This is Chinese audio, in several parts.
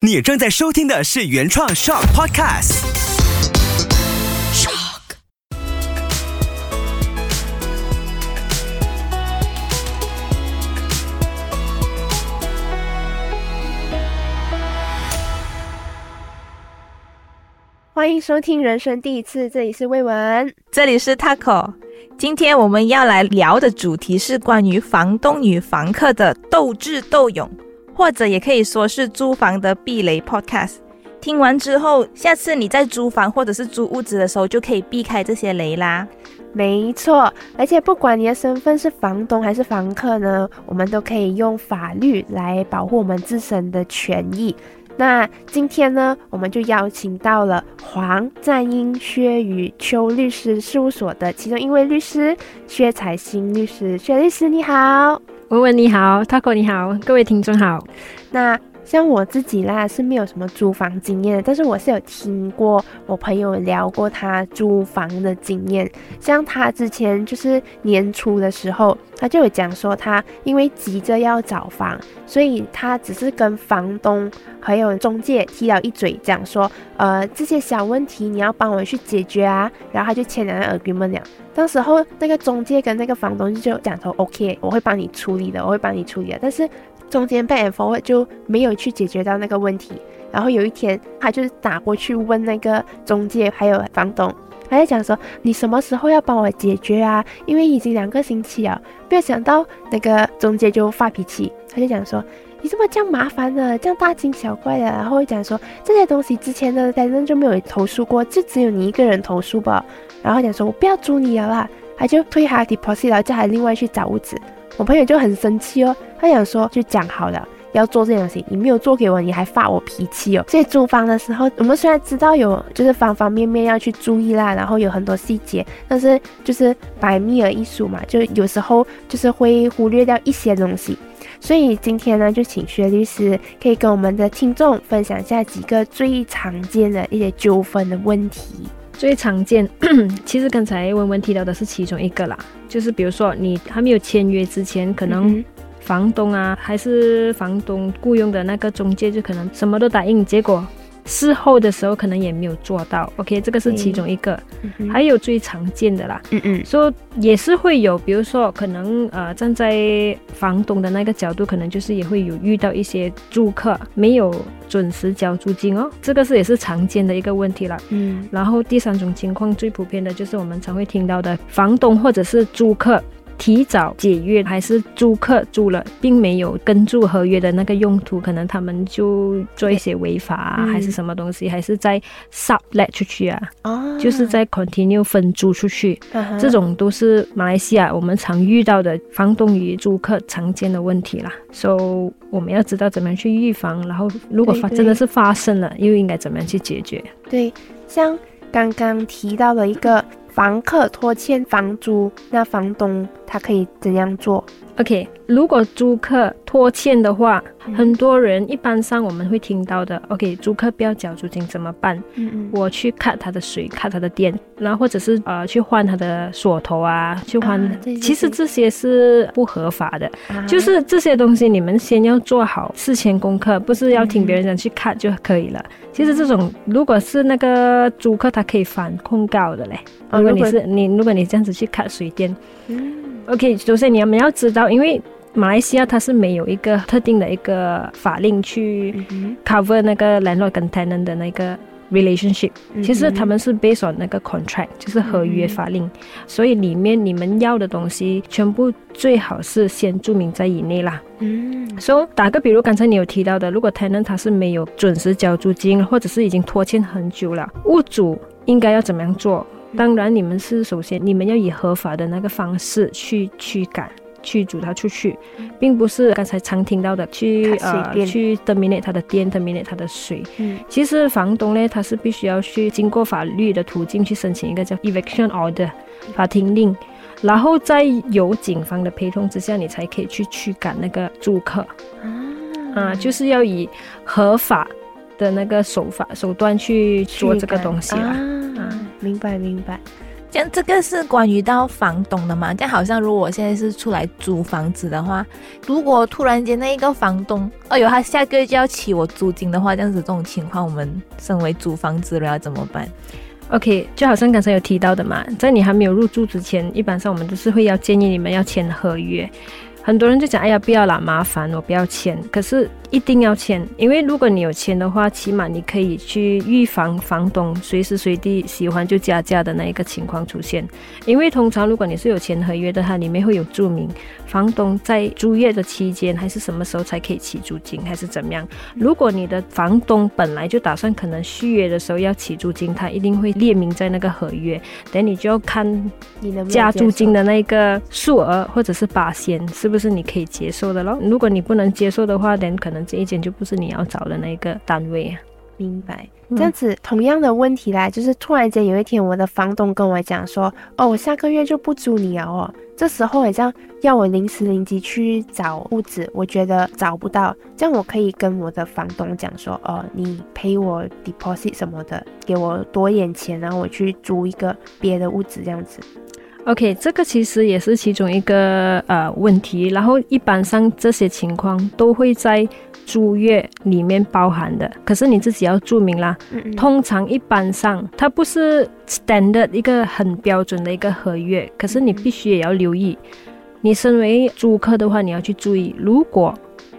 你正在收听的是原创 Shock Podcast。Shock。欢迎收听人生第一次，这里是魏文，这里是 Taco。今天我们要来聊的主题是关于房东与房客的斗智斗勇。或者也可以说是租房的避雷 podcast。听完之后，下次你在租房或者是租屋子的时候，就可以避开这些雷啦。没错，而且不管你的身份是房东还是房客呢，我们都可以用法律来保护我们自身的权益。那今天呢，我们就邀请到了黄赞英、薛宇秋律师事务所的其中一位律师薛彩新律师。薛律师你好。文文你好，Taco 你好，各位听众好。那像我自己啦是没有什么租房经验，但是我是有听过我朋友聊过他租房的经验。像他之前就是年初的时候，他就有讲说他因为急着要找房，所以他只是跟房东还有中介提了一嘴，讲说呃这些小问题你要帮我去解决啊，然后他就签了 agreement 了。到时候那个中介跟那个房东就讲说，OK，我会帮你处理的，我会帮你处理的。但是中间 back and forward 就没有去解决到那个问题。然后有一天，他就打过去问那个中介还有房东，他就讲说，你什么时候要帮我解决啊？因为已经两个星期了。没有想到那个中介就发脾气，他就讲说。你这么这样麻烦的，这样大惊小怪的，然后讲说这些东西之前的反正就没有投诉过，就只有你一个人投诉吧。然后讲说我不要租你了啦，他就退他 deposit，然后叫他另外去找屋子。我朋友就很生气哦，他想说就讲好了要做这东西，你没有做给我，你还发我脾气哦。所以租房的时候，我们虽然知道有就是方方面面要去注意啦，然后有很多细节，但是就是百密而一疏嘛，就有时候就是会忽略掉一些东西。所以今天呢，就请薛律师可以跟我们的听众分享一下几个最常见的一些纠纷的问题。最常见，其实刚才文文提到的是其中一个啦，就是比如说你还没有签约之前，可能房东啊，还是房东雇佣的那个中介，就可能什么都答应，结果。事后的时候可能也没有做到，OK，这个是其中一个，还有最常见的啦，嗯嗯，说也是会有，比如说可能呃站在房东的那个角度，可能就是也会有遇到一些租客没有准时交租金哦，这个是也是常见的一个问题了，嗯，然后第三种情况最普遍的就是我们常会听到的房东或者是租客。提早解约还是租客租了，并没有跟住合约的那个用途，可能他们就做一些违法啊，还是什么东西，还是在 sublet 出去啊，就是在 continue 分租出去，这种都是马来西亚我们常遇到的房东与租客常见的问题啦。So 我们要知道怎么样去预防，然后如果发真的是发生了，又应该怎么样去解决？对，像刚刚提到的一个。房客拖欠房租，那房东他可以怎样做？？OK，如果租客拖欠的话，很多人一般上我们会听到的，OK，租客不要交租金怎么办？嗯嗯，我去 cut 他的水，cut 他的电，然后或者是呃去换他的锁头啊，去换。其实这些是不合法的，就是这些东西你们先要做好事前功课，不是要听别人讲去 cut 就可以了。其实这种如果是那个租客，他可以反控告的嘞。如果你是你，如果你这样子去卡水电，OK，首先你们要知道，因为马来西亚它是没有一个特定的一个法令去 cover 那个 landlord 跟 tenant 的那个 relationship，其实他们是 based on 那个 contract，就是合约法令，所以里面你们要的东西全部最好是先注明在以内啦。嗯，所以打个比如，刚才你有提到的，如果 tenant 他是没有准时交租金，或者是已经拖欠很久了，屋主应该要怎么样做？当然，你们是首先你们要以合法的那个方式去驱赶、驱逐他出去，并不是刚才常听到的去呃去 terminate 他的电、terminate 他的水。嗯，其实房东呢，他是必须要去经过法律的途径去申请一个叫 eviction order 法庭令。然后在有警方的陪同之下，你才可以去驱赶那个租客。啊，就是要以合法的那个手法手段去做这个东西啦。啊，明白明白。这样这个是关于到房东的嘛？这样好像如果我现在是出来租房子的话，如果突然间那一个房东，哎呦，他下个月就要起我租金的话，这样子这种情况，我们身为租房子的要怎么办？OK，就好像刚才有提到的嘛，在你还没有入住之前，一般上我们都是会要建议你们要签合约。很多人就讲，哎呀，不要啦，麻烦，我不要签。可是。一定要签，因为如果你有签的话，起码你可以去预防房东随时随地喜欢就加价的那一个情况出现。因为通常如果你是有签合约的，它里面会有注明房东在租约的期间还是什么时候才可以起租金，还是怎么样。如果你的房东本来就打算可能续约的时候要起租金，他一定会列明在那个合约，等你就要看加租金的那个数额或者是八仙是不是你可以接受的咯。如果你不能接受的话，等可能。这一间就不是你要找的那个单位啊，明白？这样子同样的问题啦，就是突然间有一天，我的房东跟我讲说：“哦，我下个月就不租你了哦。”这时候好像要我临时临急去找屋子，我觉得找不到，这样我可以跟我的房东讲说：“哦，你赔我 deposit 什么的，给我多一点钱，然后我去租一个别的屋子，这样子。” OK，这个其实也是其中一个呃问题，然后一般上这些情况都会在租约里面包含的，可是你自己要注明啦。通常一般上它不是 standard 一个很标准的一个合约，可是你必须也要留意。你身为租客的话，你要去注意，如果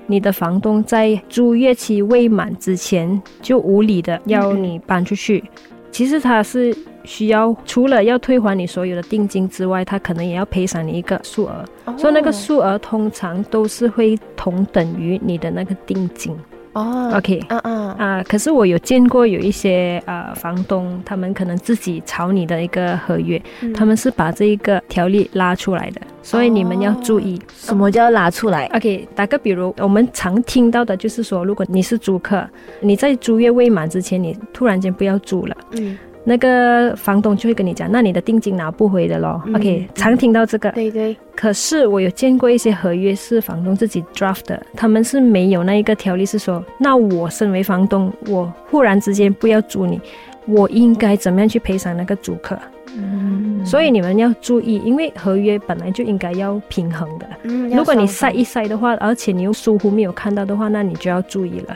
你的房东在租约期未满之前就无理的要你搬出去，其实他是。需要除了要退还你所有的定金之外，他可能也要赔偿你一个数额，所以那个数额通常都是会同等于你的那个定金。哦，OK，嗯嗯啊，可是我有见过有一些呃房东，他们可能自己炒你的一个合约，他们是把这一个条例拉出来的，所以你们要注意。什么叫拉出来？OK，打个比如，我们常听到的就是说，如果你是租客，你在租约未满之前，你突然间不要租了，嗯。那个房东就会跟你讲，那你的定金拿不回的咯。OK，常听到这个。对对。可是我有见过一些合约是房东自己 draft 的，他们是没有那一个条例是说，那我身为房东，我忽然之间不要租你，我应该怎么样去赔偿那个租客？嗯。所以你们要注意，因为合约本来就应该要平衡的。嗯。如果你塞一塞的话，而且你又疏忽没有看到的话，那你就要注意了。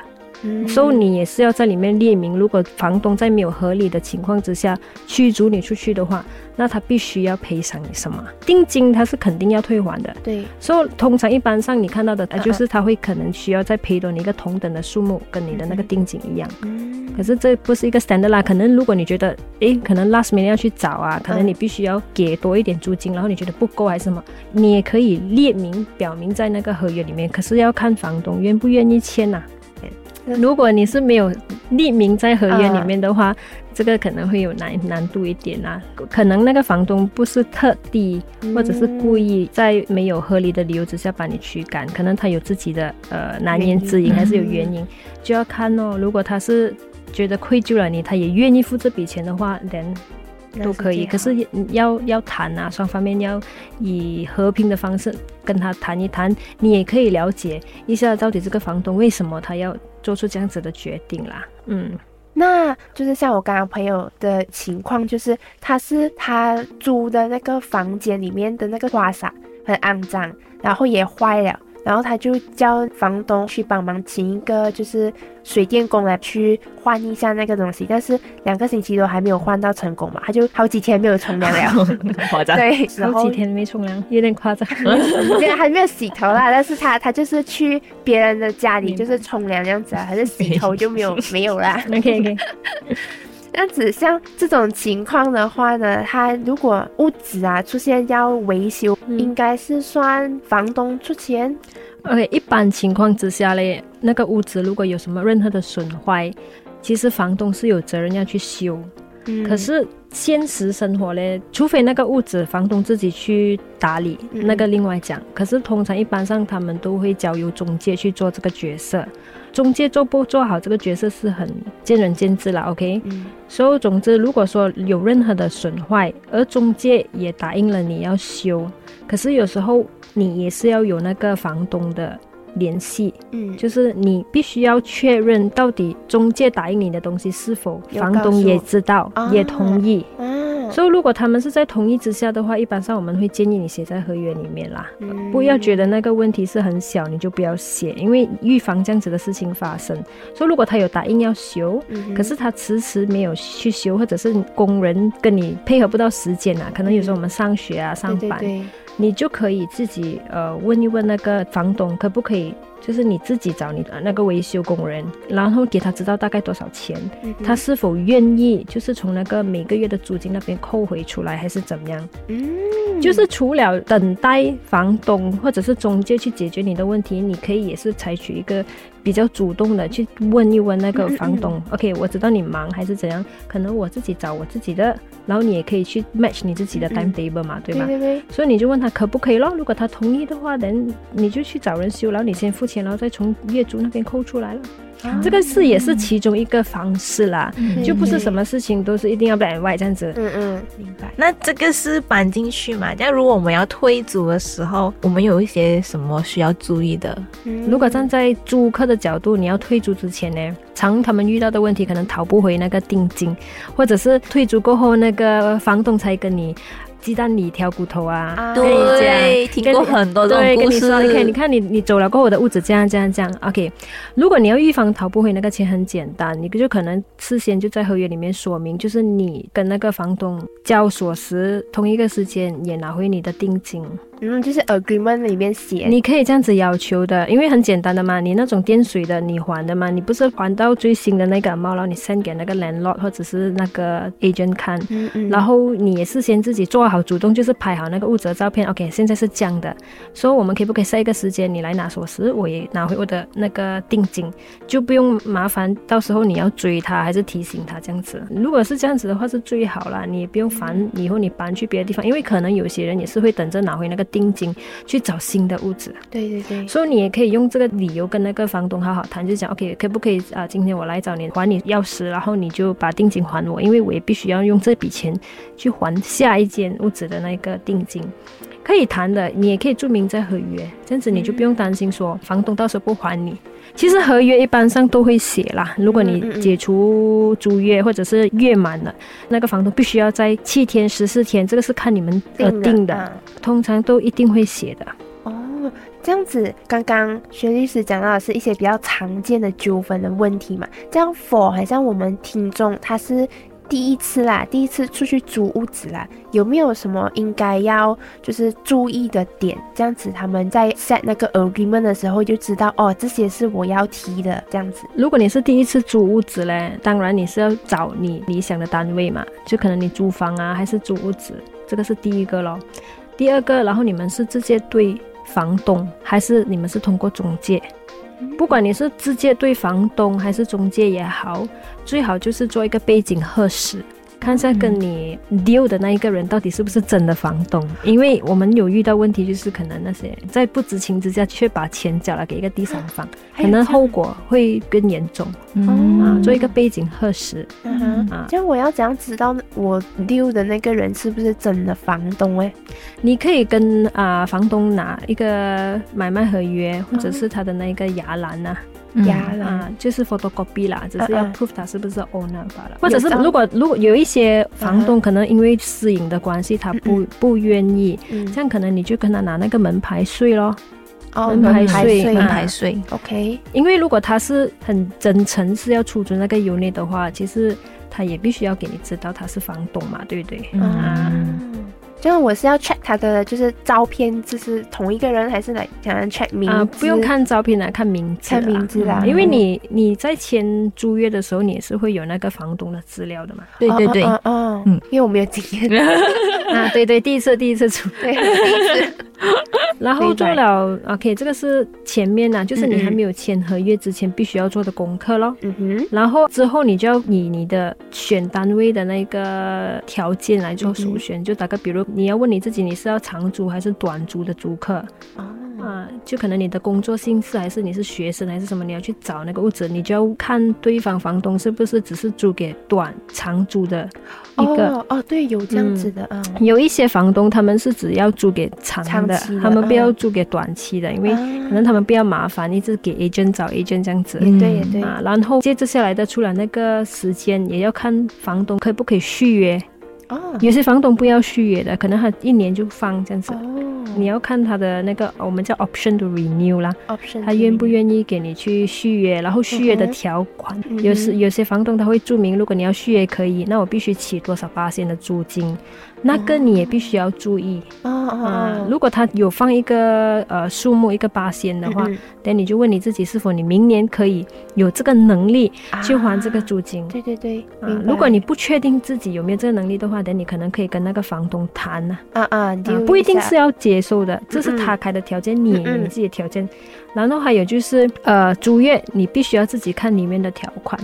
所以你也是要在里面列明，如果房东在没有合理的情况之下驱逐你出去的话，那他必须要赔偿你什么？定金他是肯定要退还的。对。所以通常一般上你看到的，就是他会可能需要再赔多你一个同等的数目，跟你的那个定金一样。嗯。可是这不是一个 standard 啦，可能如果你觉得，诶，可能 last minute 要去找啊，可能你必须要给多一点租金，然后你觉得不够还是什么，你也可以列明表明在那个合约里面，可是要看房东愿不愿意签呐。如果你是没有匿名在合约里面的话，这个可能会有难难度一点啊。可能那个房东不是特地或者是故意在没有合理的理由之下把你驱赶，可能他有自己的呃难言之隐，还是有原因，就要看哦。如果他是觉得愧疚了你，他也愿意付这笔钱的话，连都可以。可是要要谈啊，双方面要以和平的方式跟他谈一谈，你也可以了解一下到底这个房东为什么他要。做出这样子的决定啦，嗯，那就是像我刚刚朋友的情况，就是他是他租的那个房间里面的那个花洒很肮脏，然后也坏了。然后他就叫房东去帮忙请一个就是水电工来去换一下那个东西，但是两个星期都还没有换到成功嘛，他就好几天没有冲凉了，夸张。对，好几天没冲凉，有点夸张。没有，还没有洗头啦，但是他他就是去别人的家里就是冲凉这样子啊，还是洗头就没有没有啦。OK OK。这样子，像这种情况的话呢，他如果屋子啊出现要维修，应该是算房东出钱。OK，一般情况之下嘞，那个屋子如果有什么任何的损坏，其实房东是有责任要去修。可是现实生活嘞，除非那个屋子房东自己去打理，那个另外讲。可是通常一般上他们都会交由中介去做这个角色。中介做不做好这个角色是很见仁见智了，OK？所以总之，如果说有任何的损坏，而中介也答应了你要修，可是有时候你也是要有那个房东的联系，嗯，就是你必须要确认到底中介答应你的东西是否房东也知道也同意。所以如果他们是在同意之下的话，一般上我们会建议你写在合约里面啦。不要觉得那个问题是很小，你就不要写，因为预防这样子的事情发生。所以如果他有答应要修，可是他迟迟没有去修，或者是工人跟你配合不到时间啊，可能有时候我们上学啊、上班，你就可以自己呃问一问那个房东可不可以。就是你自己找你的那个维修工人，然后给他知道大概多少钱，他是否愿意，就是从那个每个月的租金那边扣回出来，还是怎么样？嗯，就是除了等待房东或者是中介去解决你的问题，你可以也是采取一个比较主动的去问一问那个房东。OK，我知道你忙还是怎样，可能我自己找我自己的，然后你也可以去 match 你自己的 timetable 嘛，对吗？对对对。所以你就问他可不可以咯？如果他同意的话，等你就去找人修，然后你先付钱。然后再从业主那边扣出来了，这个是也是其中一个方式啦，就不是什么事情都是一定要 black and white 这样子。嗯嗯，明白。那这个是搬进去嘛？但如果我们要退租的时候，我们有一些什么需要注意的？如果站在租客的角度，你要退租之前呢，常他们遇到的问题可能讨不回那个定金，或者是退租过后那个房东才跟你。鸡蛋里挑骨头啊！对，听过很多种故事。你看，你看，你你走了过后我的屋子，这样这样这样。OK，如果你要预防逃不回那个钱，很简单，你就可能事先就在合约里面说明，就是你跟那个房东交锁时同一个时间，也拿回你的定金。嗯，就是 agreement 里面写，你可以这样子要求的，因为很简单的嘛，你那种电水的你还的嘛，你不是还到最新的那个猫，然后你 send 给那个 landlord 或者是那个 agent 看，嗯嗯，然后你也是先自己做好主动，就是拍好那个物质的照片，OK，现在是这样的，说我们可以不可以设一个时间，你来拿锁匙，我也拿回我的那个定金，就不用麻烦，到时候你要追他还是提醒他这样子，如果是这样子的话是最好啦，你也不用烦以后你搬去别的地方，因为可能有些人也是会等着拿回那个。定金去找新的屋子，对对对，所以你也可以用这个理由跟那个房东好好谈，就讲 OK，可不可以啊？今天我来找你还你钥匙，然后你就把定金还我，因为我也必须要用这笔钱去还下一间屋子的那个定金，可以谈的，你也可以注明在合约，这样子你就不用担心说房东到时候不还你。其实合约一般上都会写啦，如果你解除租约或者是月满了，那个房东必须要在七天、十四天，这个是看你们而定的，通常都一定会写的。哦，这样子，刚刚薛律师讲到的是一些比较常见的纠纷的问题嘛？这样，for 好像我们听众他是。第一次啦，第一次出去租屋子啦，有没有什么应该要就是注意的点？这样子他们在 set 那个 agreement 的时候就知道哦，这些是我要提的。这样子，如果你是第一次租屋子嘞，当然你是要找你理想的单位嘛，就可能你租房啊，还是租屋子，这个是第一个咯。第二个，然后你们是直接对房东，还是你们是通过中介？不管你是直接对房东还是中介也好，最好就是做一个背景核实。看一下跟你 deal 的那一个人到底是不是真的房东，因为我们有遇到问题，就是可能那些在不知情之下却把钱缴了给一个第三方，可能后果会更严重。嗯啊，做一个背景核实。嗯啊，这样我要怎样知道我 deal 的那个人是不是真的房东？哎，你可以跟啊房东拿一个买卖合约，或者是他的那个牙栏呐。呀啊，就是 photocopy 啦，只是要 prove 他是不是 owner 罢了。或者是如果如果有一些房东可能因为私营的关系，他不不愿意，这样可能你就跟他拿那个门牌税咯。哦门牌税，门牌税。OK，因为如果他是很真诚是要出租那个 unit 的话，其实他也必须要给你知道他是房东嘛，对不对？嗯。就是我是要 check 他的，就是照片，就是同一个人还是来想要 check 名字？不用看照片来看名字，看名字啦。因为你你在签租约的时候，你也是会有那个房东的资料的嘛。对对对，嗯嗯，因为我没有经验 啊。对对，第一次第一次出。然后做了 OK，这个是前面呢，就是你还没有签合约之前必须要做的功课咯。嗯哼。然后之后你就要以你的选单位的那个条件来做首选，就打个比如你要问你自己，你是要长租还是短租的租客？啊，就可能你的工作性质，还是你是学生，还是什么？你要去找那个屋子，你就要看对方房东是不是只是租给短长租的一个。哦哦，对，有这样子的啊。有一些房东他们是只要租给长的，他们不要租给短期的，因为可能他们比较麻烦，一直给 agent 找 agent 这样子。对对啊，然后接着下来的出来那个时间，也要看房东可不可以续约。哦有些房东不要续约的，可能他一年就放这样子。哦，你要看他的那个我们叫 option to renew 啦，option，他愿不愿意给你去续约，然后续约的条款，嗯。有时有些房东他会注明，如果你要续约可以，那我必须起多少八千的租金，那个你也必须要注意。啊、哦，如果他有放一个呃数目一个八仙的话，嗯、你就问你自己是否你明年可以有这个能力嗯去还这个啊租金。对对对，啊如果你不确定自己有没有这个能力的话，等你可能可以跟那个房东谈呐、啊啊，不一定是要接受的，这是他开的条件，你你自己的条件。然后还有就是，呃，租约你必须要自己看里面的条款，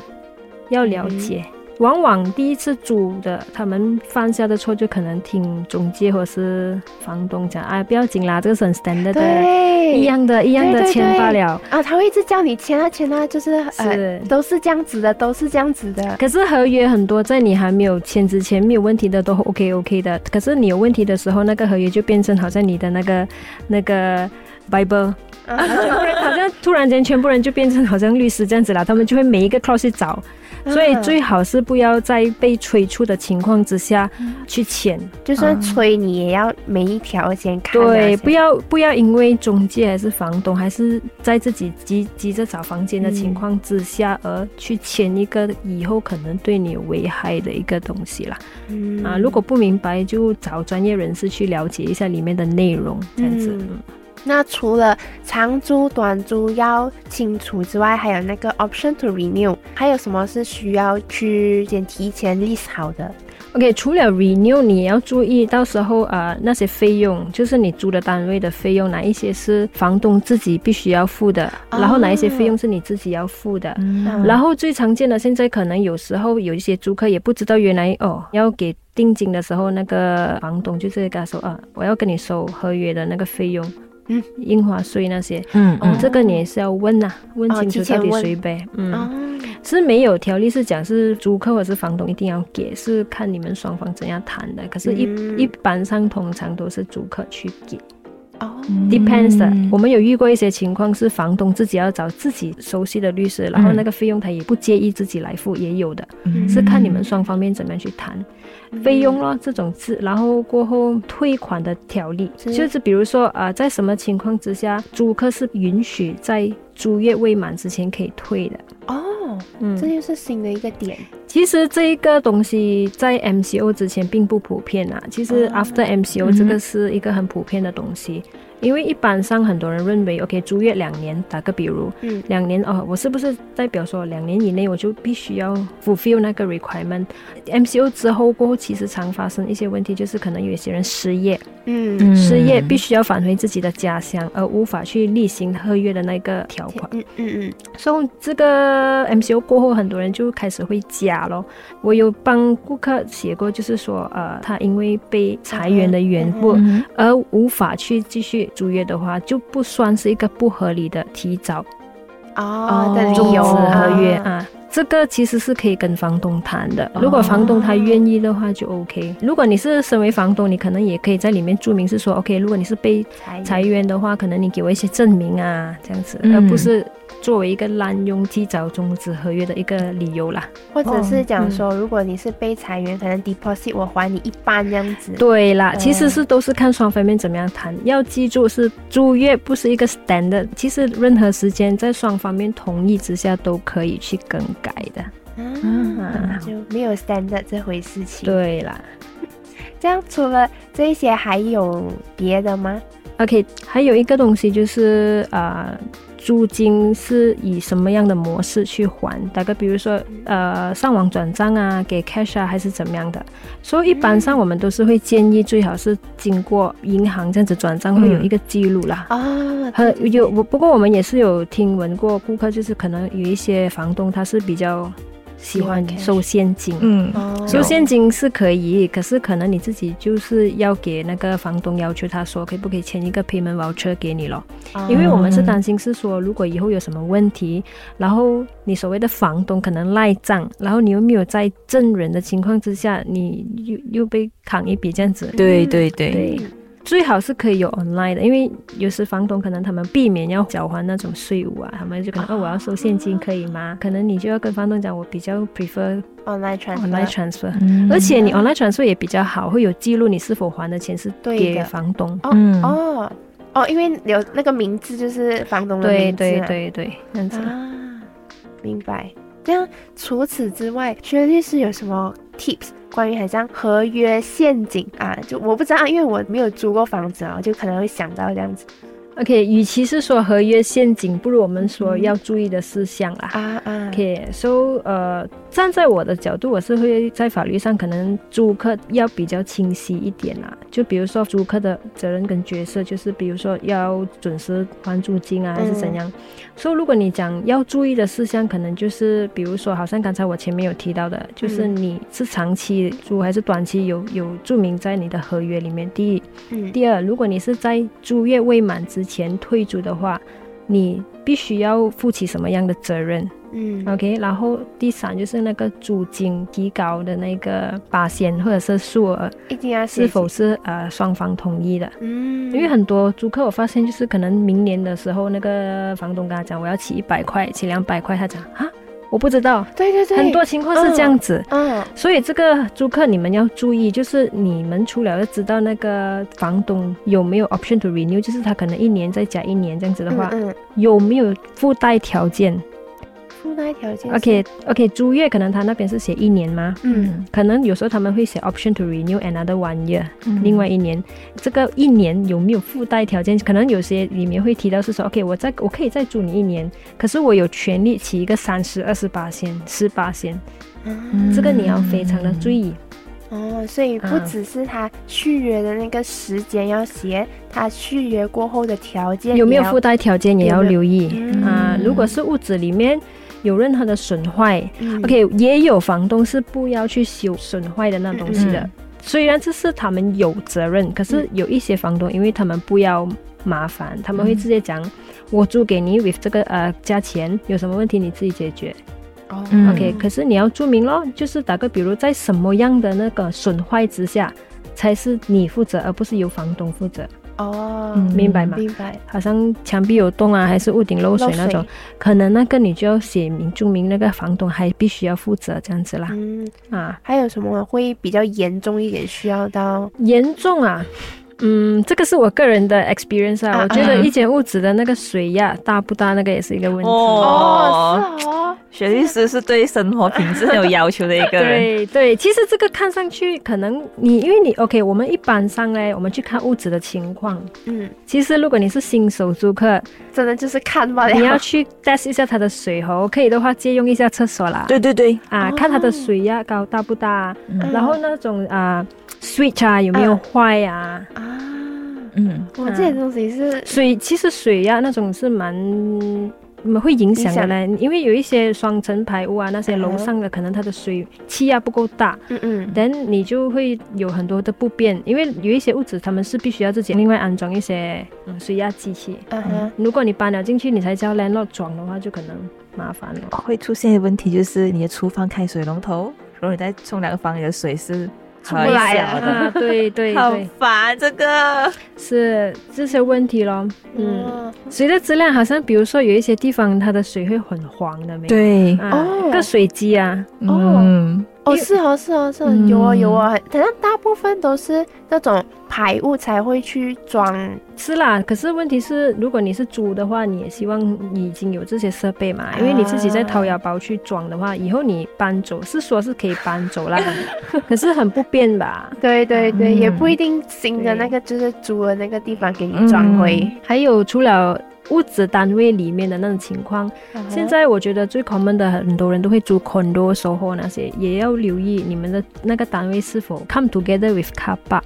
要了嗯。解。往往第一次租的，他们犯下的错就可能听中介或是房东讲，哎，不要紧啦，这个是很 standard 的，一样的，一样的签罢对了。啊，他会一直叫你签啊签啊，就是呃是都是这样子的，都是这样子的。可是合约很多，在你还没有签之前没有问题的都 OK OK 的。可是你有问题的时候，那个合约就变成好像你的那个那个 Bible，啊好像突然间全部人就变成好像律师这样子了，他们就会每一个 clause 去找。所以最好是不要在被催促的情况之下去签。就算催你，也要每一条先看啊。对，不要不要因为中介还是房东，还是在自己急急着找房间的情况之下，而去签一个以后可能对你有危害的一个东西啦。嗯啊，如果不明白，就找专业人士去了解一下里面的内容，这样子。嗯那除了长租、短租要清楚之外，还有那个 option to renew，还有什么是需要去先提前 list 好的？OK，除了 renew，你也要注意，到时候呃那些费用，就是你租的单位的费用，哪一些是房东自己必须要付的，哦然后哪一些费用是你自己要付的。嗯然后最常见的，现在可能有时候有一些租客也不知道，原来哦要给定金的时候，那个房东就直接跟他说啊，我要跟你收合约的那个费用，嗯，印花税那些，嗯。嗯这个你也是要问呐、问哦清楚到底谁呗，嗯。哦，是没有条例是讲是租客或是房东一定要给，是看你们双方怎样谈的。可是一，一、嗯般上通常都是租客去给。哦，，depends 的。嗯我们有遇过一些情况是房东自己要找自己熟悉的律师，然后那个费用他也不介意自己来付，也有的，嗯是看你们双方面怎么样去谈。费用咯，这种字，然后过后退款的条例，是就是比如说啊、呃在什么情况之下，租客是允许在租约未满之前可以退的。哦，嗯，这就是新的一个点。其实这一个东西在 MCO 之前并不普遍啊。其实哦 after MCO 这个是一个很普遍的东西，因为一般上很多人认为，OK，租约两年，打个比如，嗯两年哦，我是不是代表说两年以内我就必须要 fulfill 那个 requirement？MCO 之后过后，其实常发生一些问题，就是可能有一些人失业，嗯失业必须要返回自己的家乡，而无法去履行合约的那个条款。嗯嗯嗯，所以这个 MCO 过后，很多人就开始会加咯。我有帮顾客写过，就是说，呃，他因为被裁员的缘故，嗯而无法去继续租约的话，就不算是一个不合理的提早哦终止合约啊，这个其实是可以跟房东谈的，如果房东他愿意的话就 OK。如果你是身为房东，你可能也可以在里面注明是说 OK，如果你是被裁员的话，可能你给我一些证明啊，这样子，而不是作为一个滥用提早终止合约的一个理由啦。或者是讲嗯说，如果你是被裁员，可能 deposit 我还你一半这样子。对啦，嗯其实是都是看双方面怎么样谈。要记住，是租约不是一个 standard，其实任何时间在双方面同意之下都可以去更改的。嗯，就没有 standard 这回事情。，对啦 这样除了这些，还有别的吗？，OK，还有一个东西就是啊。呃租金是以什么样的模式去还？大概比如说，呃，上网转账啊，给 cash 啊，还是怎么样的？所以一般上我们都是会建议，最好是经过银行这样子转账，会有一个记录啦。啊，有我，不过我们也是有听闻过顾客，就是可能有一些房东他是比较喜欢收现金。嗯哦收现金是可以，可是可能你自己就是要给那个房东要求他说，可不可以签一个 payment voucher 给你咯？哦因为我们是担心是说，如果以后有什么问题，然后你所谓的房东可能赖账，然后你又没有在证人的情况之下，你又又被扛一笔这样子。对对对，对最好是可以有 online 的，因为有时房东可能他们避免要缴还那种税务啊，他们就可能哦我要收现金可以吗？可能你就要跟房东讲，我比较 prefer online transfer。online transfer，、嗯而且你 online transfer 也比较好，会有记录你是否还的钱是给对的房东。哦、嗯哦哦，因为有那个名字就是房东的名字对对对对，这样子。啊，明白。这样除此之外，薛律师有什么 tips 关于很像合约陷阱啊？就我不知道，因为我没有租过房子啊，就可能会想到这样子 OK，与其是说合约陷阱，不如我们说嗯要注意的事项啦。啊啊。OK，so、呃，站在我的角度，我是会在法律上可能租客要比较清晰一点啦。就比如说租客的责任跟角色，就是比如说要准时还租金啊，还是怎样。所以、如果你讲要注意的事项，可能就是比如说，好像刚才我前面有提到的，就是你是长期租还是短期有有注明在你的合约里面。第一，第二，如果你是在租约未满之前退租的话，你必须要负起什么样的责任嗯？OK，然后第三就是那个租金提高的那个八仙或者是数额一定要是否是呃双方同意的？嗯，因为很多租客我发现就是可能明年的时候，那个房东跟他讲我要起一百块，起两百块，他讲啊我不知道，对对对，很多情况是这样子。嗯所以这个租客你们要注意，就是你们除了要知道那个房东有没有 option to renew，就是他可能一年再加一年这样子的话，嗯嗯。有没有附带条件附带条件？OK OK，租约可能他那边是写一年吗？嗯可能有时候他们会写 option to renew another one year，、嗯另外一年，这个一年有没有附带条件？可能有些里面会提到是说，OK，我再我可以再租你一年，可是我有权利起一个三十、二十八先、十八先，嗯这个你要非常的注意。哦，所以不嗯只是他续约的那个时间要写，他续约过后的条件有没有附带条件也要留意嗯啊、如果是屋子里面有任何的损坏、嗯。O k 也有房东是不要去修损坏的那东西的。嗯虽然这是他们有责任，可是有一些房东，因为他们不要麻烦，他们会直接讲：“我租给你 with 这个呃价钱，有什么问题你自己解决。哦。嗯。OK，可是你要注明咯，就是打个比如，在什么样的那个损坏之下，才是你负责，而不是由房东负责，哦，嗯明白吗？明白好像墙壁有洞啊，还是屋顶漏水那种，可能那个你就要写明注明那个房东还必须要负责这样子啦。嗯，啊，还有什么会比较严重一点，需要到严重啊。嗯，这个是我个人的 experience 啊，啊我觉得啊一间屋子的那个水压大不大，那个也是一个问题。哦，是哦，雪律师是对生活品质很有要求的一个人。对对，其实这个看上去可能你因为你 OK，我们一般上呢，我们去看屋子的情况。嗯，其实如果你是新手租客，真的就是看不了，你要去 test 一下它的水喉，可以的话借用一下厕所啦。对对对，啊，哦看它的水压高大不大，嗯然后那种啊 switch 啊有没有嗯坏啊？啊，嗯，哇，这些东西是水其实水压那种是蛮。蛮会影响的嘞，因为有一些双层排屋啊，那些楼上的可能它的水气压不够大，嗯嗯等你就会有很多的不便，因为有一些屋子他们是必须要自己另外安装一些嗯水压机器。嗯哼，如果你搬了进去，你才叫 landlord 装的话，就可能麻烦了。会出现的问题就是你的厨房开水龙头，如果你在冲凉房里的水是很不来了对对很对，烦这个。是这些问题咯。嗯，嗯，水的质量好像，比如说有一些地方它的水会很黄的，没？对，啊，哦。个水机啊，嗯，哦，是哦，是哦，是哦，嗯有哦，有哦，好像大部分都是那种排污才会去装，是啦。可是问题是，如果你是租的话，你也希望已经有这些设备嘛，因为你自己在掏腰包去装的话，以后你搬走是说是可以搬走啦，可是很不便吧？对对对，嗯也不一定新的那个就是租的那个地方给你装回。还有除了屋子单位里面的那种情况，嗯现在我觉得最 common 的很多人都会租 condo、售后那些，也要留意你们的那个单位是否 come together with car park。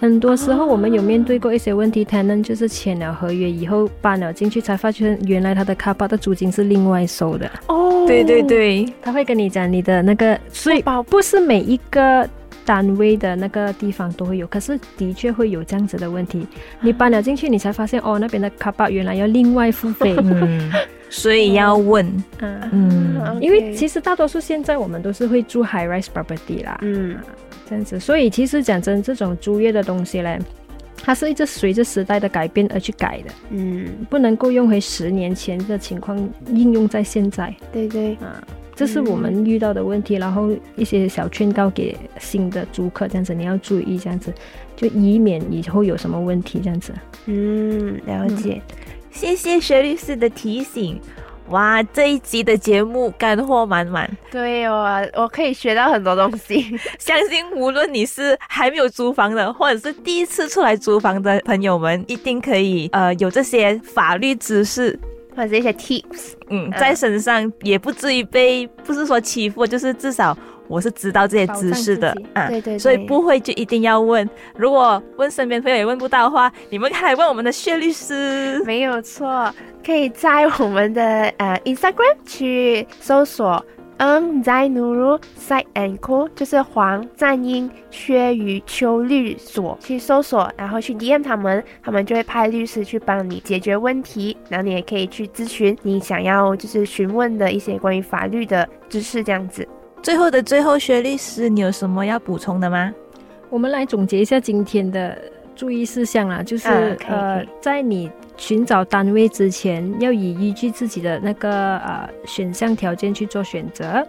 很多时候我们有面对过一些问题，tenant 就是签了合约以后搬了进去，才发现原来他的 car park 的租金是另外收的。哦，对对，对，他会跟你讲你的那个，所以不是每一个单位的那个地方都会有，可是的确会有这样子的问题。你搬了进去，你才发现哦，那边的 car park 原来要另外付费。嗯，所以要问，嗯，嗯。因为其实实大多数现在我们都是会住 high rise property 啦，嗯。这样子，所以其实讲真，这种租约的东西嘞，它是一直随着时代的改变而去改的，嗯，不能够用回十年前的情况应用在现在。对对，啊，这是我们遇到的问题，然后一些小劝告给新的租客，这样子你要注意，这样子就以免以后有什么问题，这样子。嗯，了解。谢谢薛律师的提醒。哇，这一集的节目干货满满。对哦，我可以学到很多东西。相信无论你是还没有租房的，或者是第一次出来租房的朋友们，一定可以呃有这些法律知识或者一些 tips，嗯，在身上也不至于被不是说欺负，就是至少。我是知道这些知识的，啊，对对，所以不会就一定要问。如果问身边朋友也问不到的话，你们可以问我们的薛律师。没有错，可以在我们的呃 Instagram 去搜索嗯在努鲁 Side and Co，就是黄赞英薛于秋律所去搜索，然后去 DM 他们，他们就会派律师去帮你解决问题。然后你也可以去咨询你想要就是询问的一些关于法律的知识，这样子。最后的最后，薛律师，你有什么要补充的吗？我们来总结一下今天的注意事项啦，就是呃，在你寻找单位之前，要以依据自己的那个呃选项条件去做选择，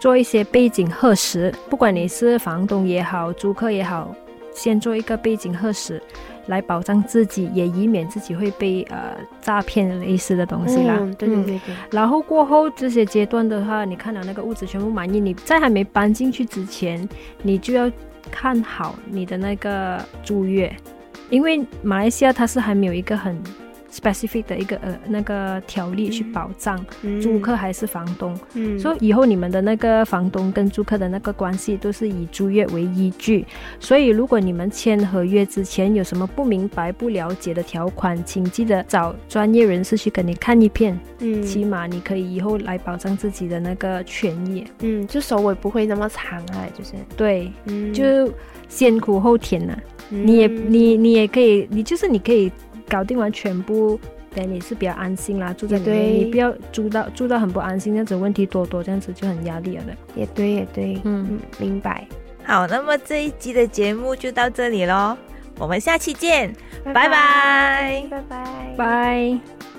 做一些背景核实。不管你是房东也好，租客也好，先做一个背景核实。来保障自己，也以免自己会被呃诈骗类似的东西啦。嗯，对对对对。然后过后这些阶段的话，你看到那个屋子全部满意，你在还没搬进去之前，你就要看好你的那个租约，因为马来西亚它是还没有一个很。Specific 的一个呃那个条例去保障租客还是房东，嗯所以以后你们的那个房东跟租客的那个关系都是以租约为依据。所以如果你们签合约之前有什么不明白、不了解的条款，请记得找专业人士去跟你看一遍。嗯，起码你可以以后来保障自己的那个权益。嗯，就首尾不会那么长啊，就是对，嗯就先苦后甜呐。你也你你也可以，你就是你可以。搞定完全部，等你是比较安心啦，住在里面，你不要住到住到很不安心，这样子问题多多，这样子就很压力了的。也对，也对，嗯，明白。好，那么这一集的节目就到这里喽，我们下期见，拜拜，拜拜，拜。